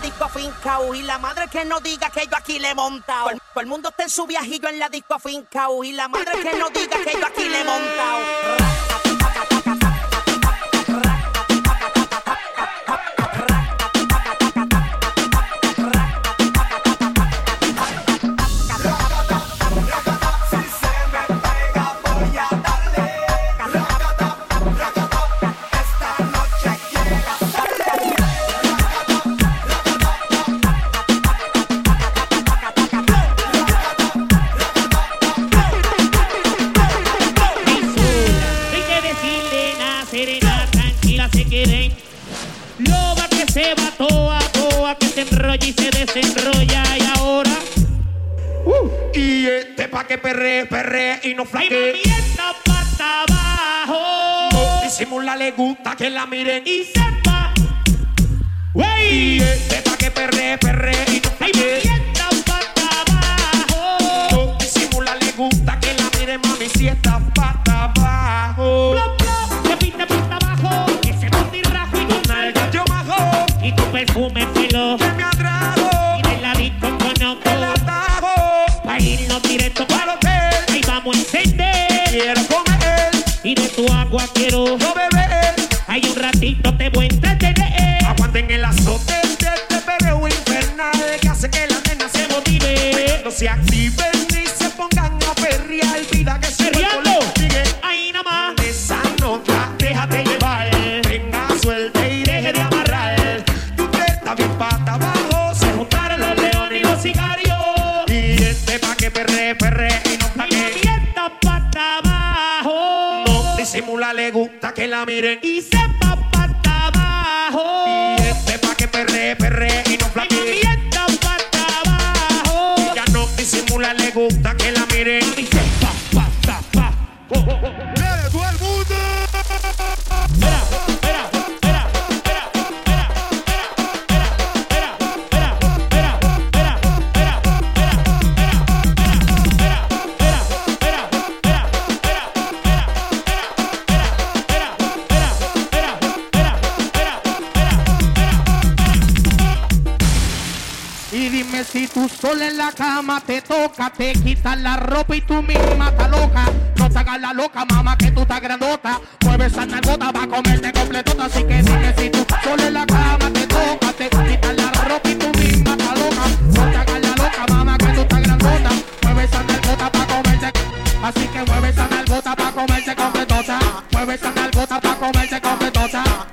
Disco fincao y la madre que no diga que yo aquí le he montado. Todo el mundo está en su viajillo en la disco fincao y la madre que no diga que yo aquí le he montado. Este pa' que perre, perre y no Ay, flaque. mami, esta pata abajo. No disimula, le gusta que la miren. Y sepa. Wey. este pa' que perre, perre y no Ay, mami, flaque. Tu agua quiero. no beber. Hay un ratito te voy a entretener. Aguanten el azote de este perreo infernal que hace que las nenas se motiven. No se activen miren. Y sola en la cama te toca, te quitas la ropa y tú misma estás loca. No te hagas la loca, mamá, que tú estás grandota. Mueve esa nalgota va a comerte completota. Así que dime si tú sola en la cama te toca, te quitas la ropa y tú misma estás loca. No te hagas la loca, mamá, que tú estás grandota. Mueve esa nalgota pa' comerte. Así que mueve esa nalgota pa' comerse completota. Mueve esa nalgota pa' comerse completota.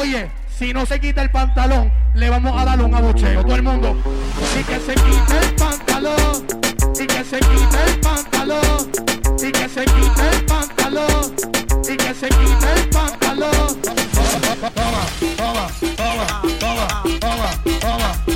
Oye, si no se quita el pantalón, le vamos a dar un abucheo, todo el mundo. Y que se quite el pantalón, y que se quite el pantalón, y que se quite el pantalón, y que se quite el pantalón. Toma, toma, toma, toma, toma, toma, toma,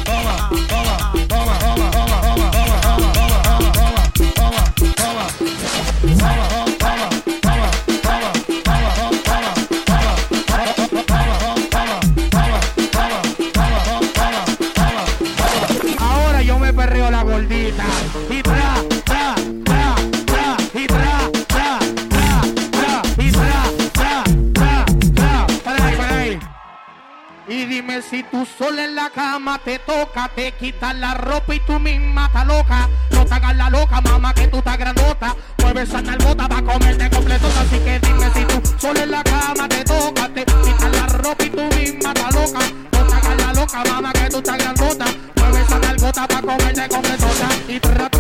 si tú sola en la cama te toca, te quitas la ropa y tú misma estás loca. No te hagas la loca, mamá, que tú estás grandota. Mueves esa nalgota va a comerte completota. Así que dime si tú sola en la cama te toca, te quitas la ropa y tú misma estás loca. No te hagas la loca, mamá, que tú estás grandota. Mueves esa nalgota va a comerte completota. Y tra,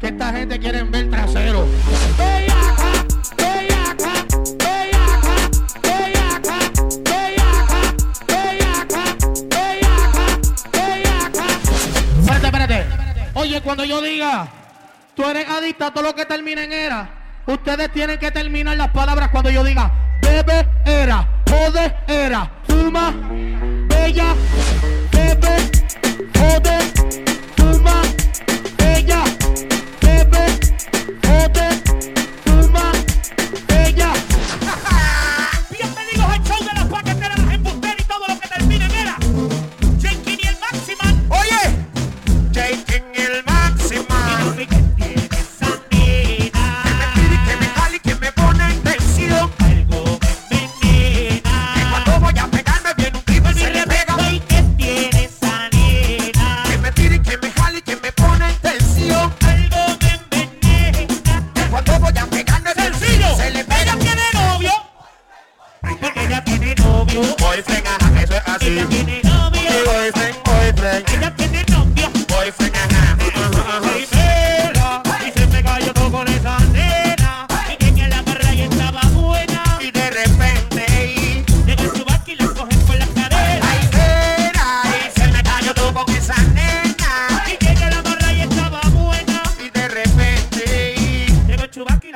Que esta gente quiere ver trasero. Espérate, espérate. Oye, cuando yo diga, tú eres adicta todo lo que termina en era, ustedes tienen que terminar las palabras cuando yo diga, bebe era, jode era, fuma, bella, bebe, jode,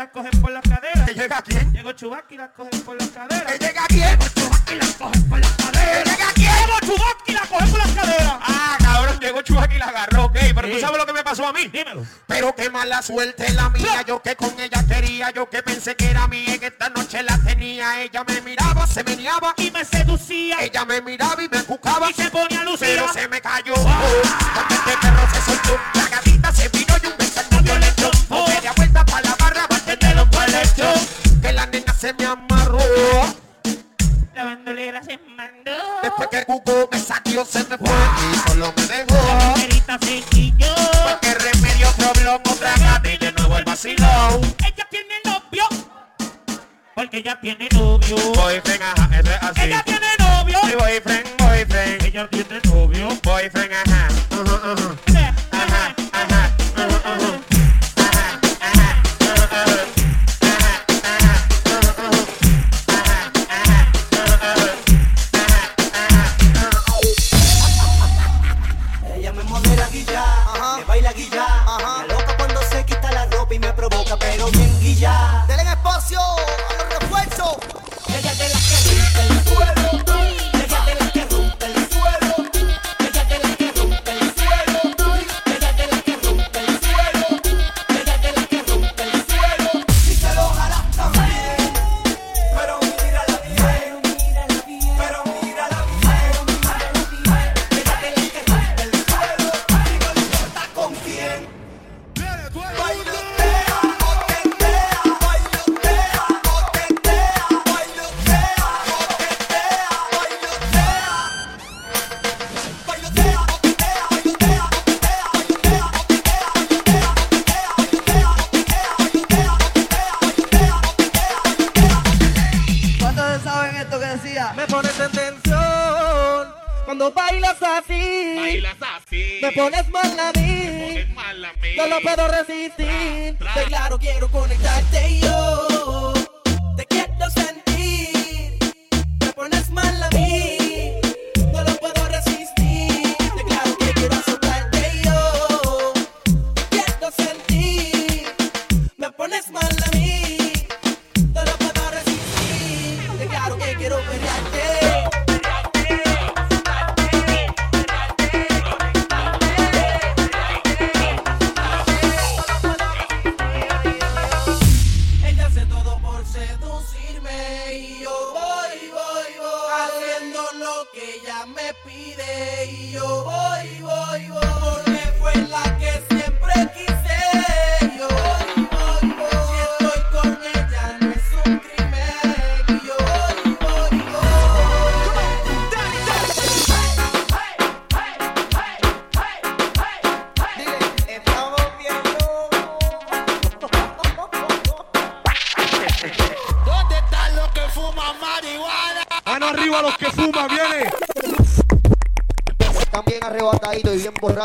el chubac y la cogen por las caderas. ¿que llega quién? Llegó chubac y la cogen por las caderas. ¿Que llega quién? Y la cogen por las caderas. ¿Que llega quién? Llegó chubac y la cogen por las caderas. Ah, cabrón, llegó Chubac y la agarró, ok. Pero tú Sí. sabes lo que me pasó a mí. Dímelo. Pero qué mala suerte la mía, yo que con ella quería, yo que pensé que era mía, que esta noche la tenía, ella me miraba, se meneaba, Y me seducía. ella me miraba y me buscaba, Y se ponía a lucir. pero se me cayó. Cuando que Cuco me saqueó, se me fue y solo me dejó. Perita se quilló. Porque remedio problema, otra gata y de nuevo el vacilón. Ella tiene novio. Porque ella tiene novio. Boyfriend, ajá, eso es así. Ella tiene novio. Sí, boyfriend, boyfriend. Ella tiene novio. Boyfriend, ajá. Ajá, ajá. Ajá, puedo resistir. De claro quiero conectarte yo. Te quiero sentir. Me pones mal a mí.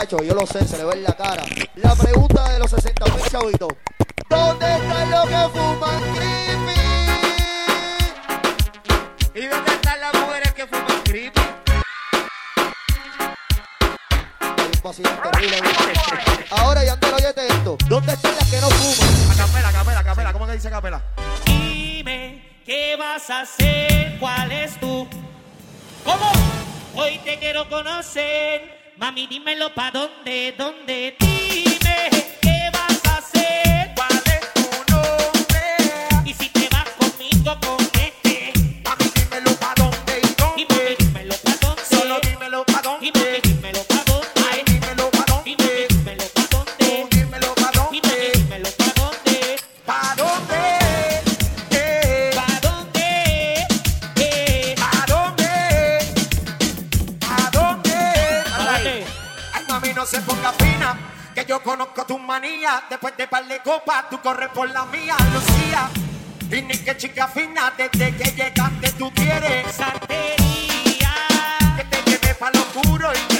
yo lo sé, se le ve en la cara. La pregunta de los 60 mil chavitos. ¿Dónde están los que fuman creepy? ¿Y dónde están las mujeres que fuman creepy? Terrible, Ahora ya antes oyete esto. ¿Dónde están las que no fuman? Acapela, acapela, acapela. ¿Cómo que dice capela? Dime, ¿qué vas a hacer? ¿Cuál es tu? ¿Cómo? Hoy te quiero conocer. Mami, dímelo pa' dónde, dónde, dime. Que yo conozco tus manías. Después de par de copas, tú corres por la mía, Lucía. Y ni que chica fina, desde que llegaste tú quieres. Santería. Que te lleve pa' lo oscuro y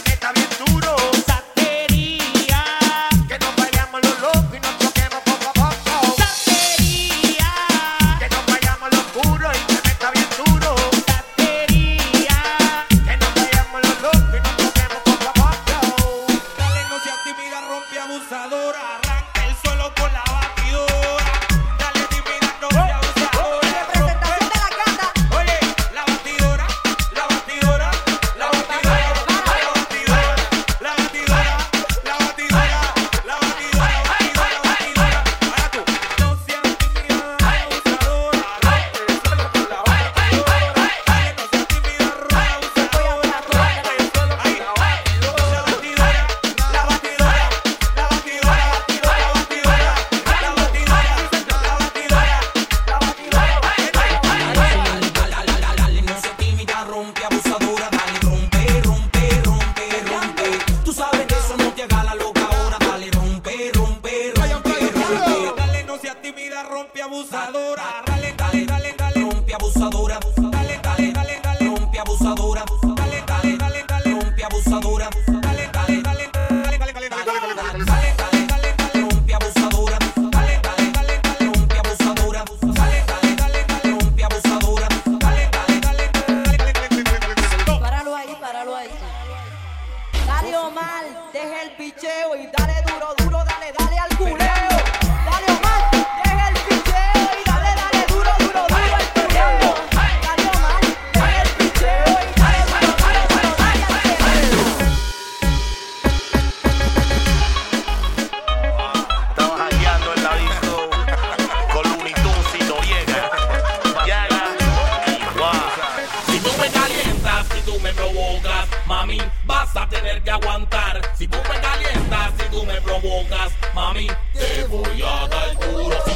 Si tú me calientas, si tú me provocas, mami, te voy a dar duro.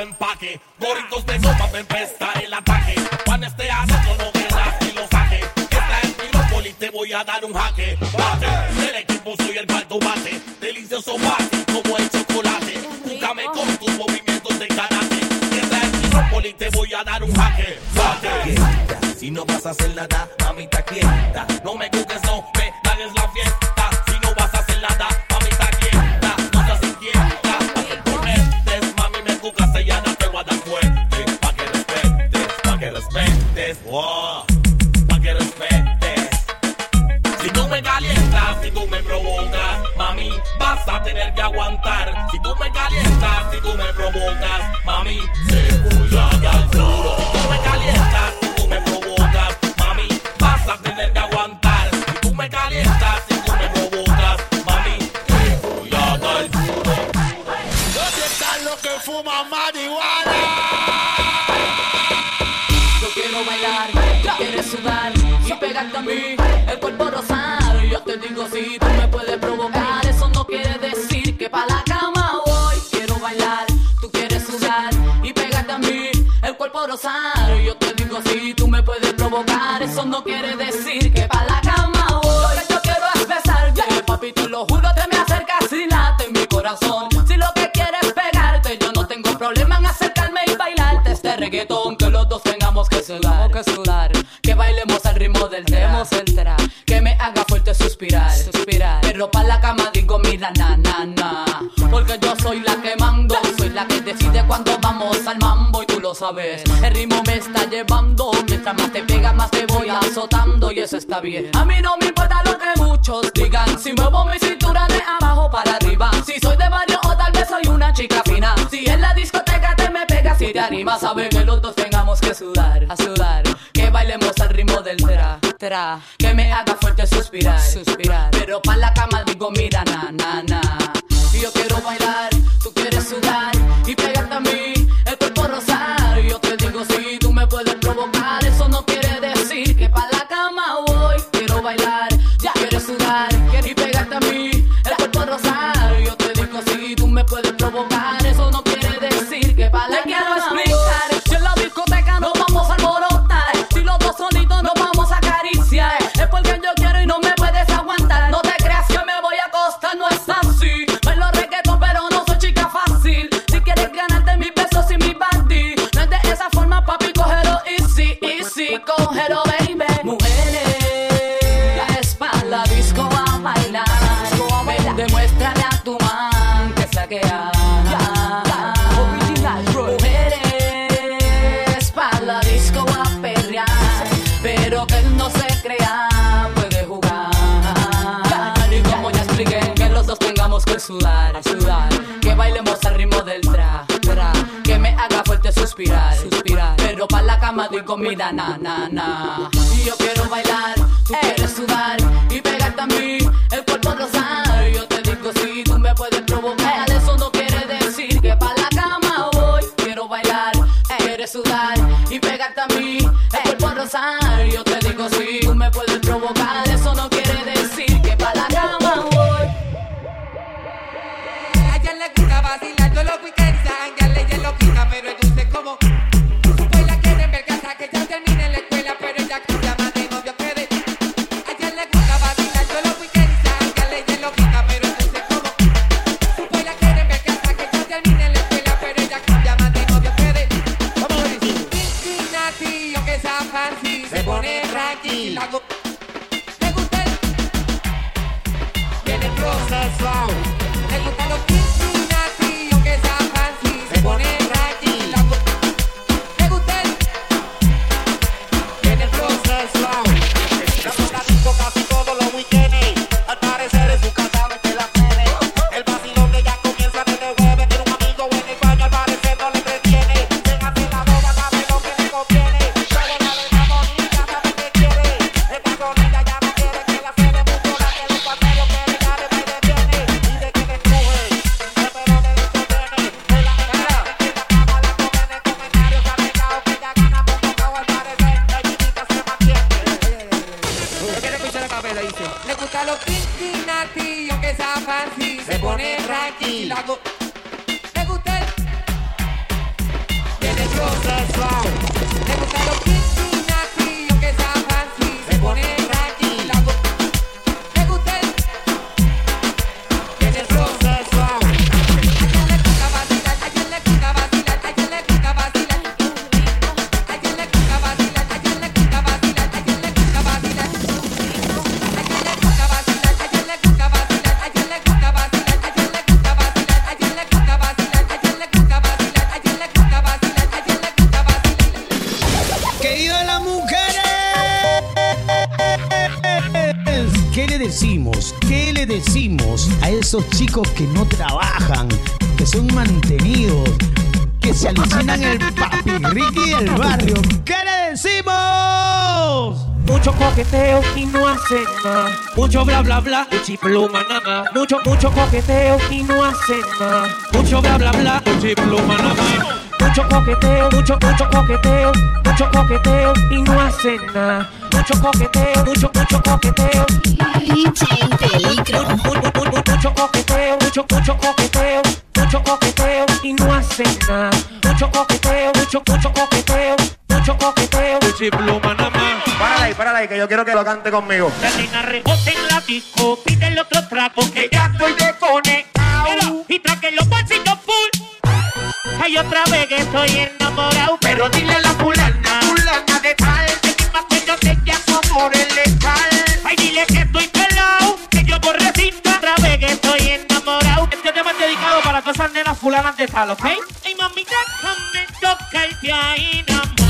empaque. Gorritos de sopa para empezar el ataque. Pan este asado no queda que lo saque. Esta es Milópolis, te voy a dar un jaque. Bate, el equipo soy el balto bate. Delicioso bate como el chocolate. Júgame con tus movimientos de karate. Esta es Milópolis, te voy a dar un jaque. Bate. Si no vas a hacer nada, mamita quieta. No me Si lo que quieres pegarte, yo no tengo problema en acercarme y bailarte este reggaetón. Que los dos tengamos que sudar, que, bailemos al ritmo del tema central. Que me haga fuerte suspirar, suspirar. Pero pa' la cama digo, mira, na, na, na. Porque yo soy la que mando, soy la que decide cuando vamos al mambo y tú lo sabes. El ritmo me está llevando, mientras más te pega, más te voy azotando y eso está bien. A mí no me importa lo que muchos digan, si muevo mi cintura de abajo para arriba. Si chica fina. Si en la discoteca te me pegas y te animas, sabe que los dos tengamos que sudar, a sudar. Que bailemos al ritmo del tra, tra. Que me haga fuerte suspirar, suspirar. Pero pa' la cama digo, mira, na, na, na. sudar, a sudar. Que bailemos al ritmo del tra. Que me haga fuerte suspirar, suspirar. Pero pa' la cama doy comida, na, na, na. Yo quiero bailar, tú eh. quieres sudar. Y pegarte a mí, el cuerpo rosado. Mucho coqueteo y no hacen nada. Mucho bla bla bla, pluma nada. Mucho, mucho coqueteo y no hacen nada. Mucho bla bla bla, pluma nada. Mucho coqueteo, mucho, mucho coqueteo, mucho coqueteo y no hacen nada. Mucho coqueteo, mucho, mucho coqueteo. Mucho coqueteo, mucho, mucho coqueteo, mucho coqueteo y no hacen nada. Mucho coqueteo, mucho, mucho coqueteo, mucho coqueteo. pluma nada. Párala ahí, que yo quiero que lo cante conmigo. La nena rebote en la disco, pide el otro trago que ya estoy desconectado. Y traque los bolsillos full. Hay otra vez que estoy enamorado, pero dile a la fulana, fulana de tal, que ni me acuerdo de ella como el letal. Ay, dile que estoy pelado, que yo por recinto, otra vez que estoy enamorado. Este tema es dedicado para todas esas nenas fulanas de tal, ¿ok? Ay, mami, déjame tocarte ahí nada más.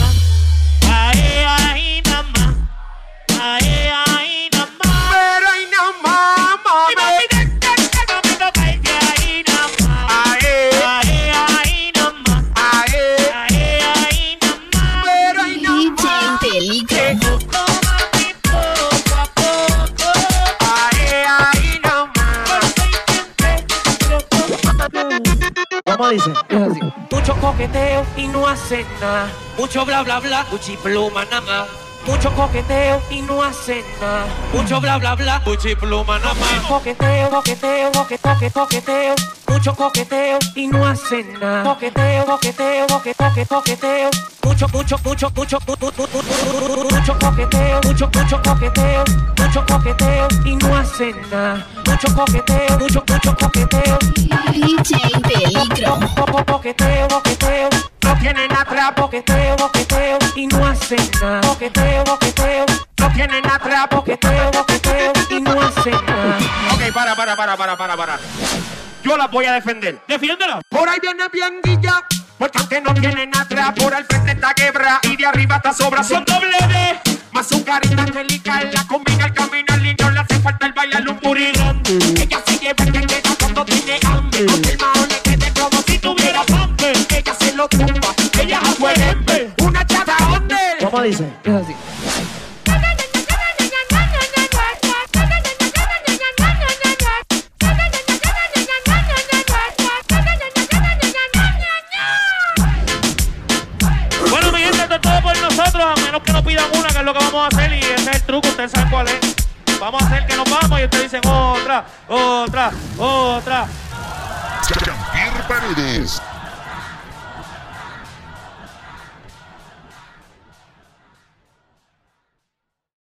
Más. ¿Cómo dice? Mucho coqueteo y no hacen nada. Mucho bla bla bla, pluma nada más. Mucho coqueteo y no hacen nada. Mucho bla bla bla, pluma nada más. Coqueteo, coqueteo, coque, toque, toqueteo. Mucho coqueteo y no hacen nada. Coqueteo, coqueteo, coque, toque, toqueteo. Mucho, mucho, mucho, mucho, mu- mu- mu- mu- mu- mucho coqueteo, mucho, mucho coqueteo, mucho coqueteo y no hacen nada. Mucho coqueteo, mucho, mucho coqueteo. Peligro. Coqueteo, coqueteo, no tienen atrás. Coqueteo, coqueteo y no hacen nada. Coqueteo, coqueteo, no tienen atrás. Coqueteo, coqueteo y no hacen nada. Ok, para, para, para, para, para, para. Yo la voy a defender. Defiéndela. Por ahí viene bien guilla, porque aunque no tienen atrás, por el frente está quebra y de arriba está sobra. Son doble D. Más su carita angelical, la combina al caminar otra, otra, otra. Jean-Pierre.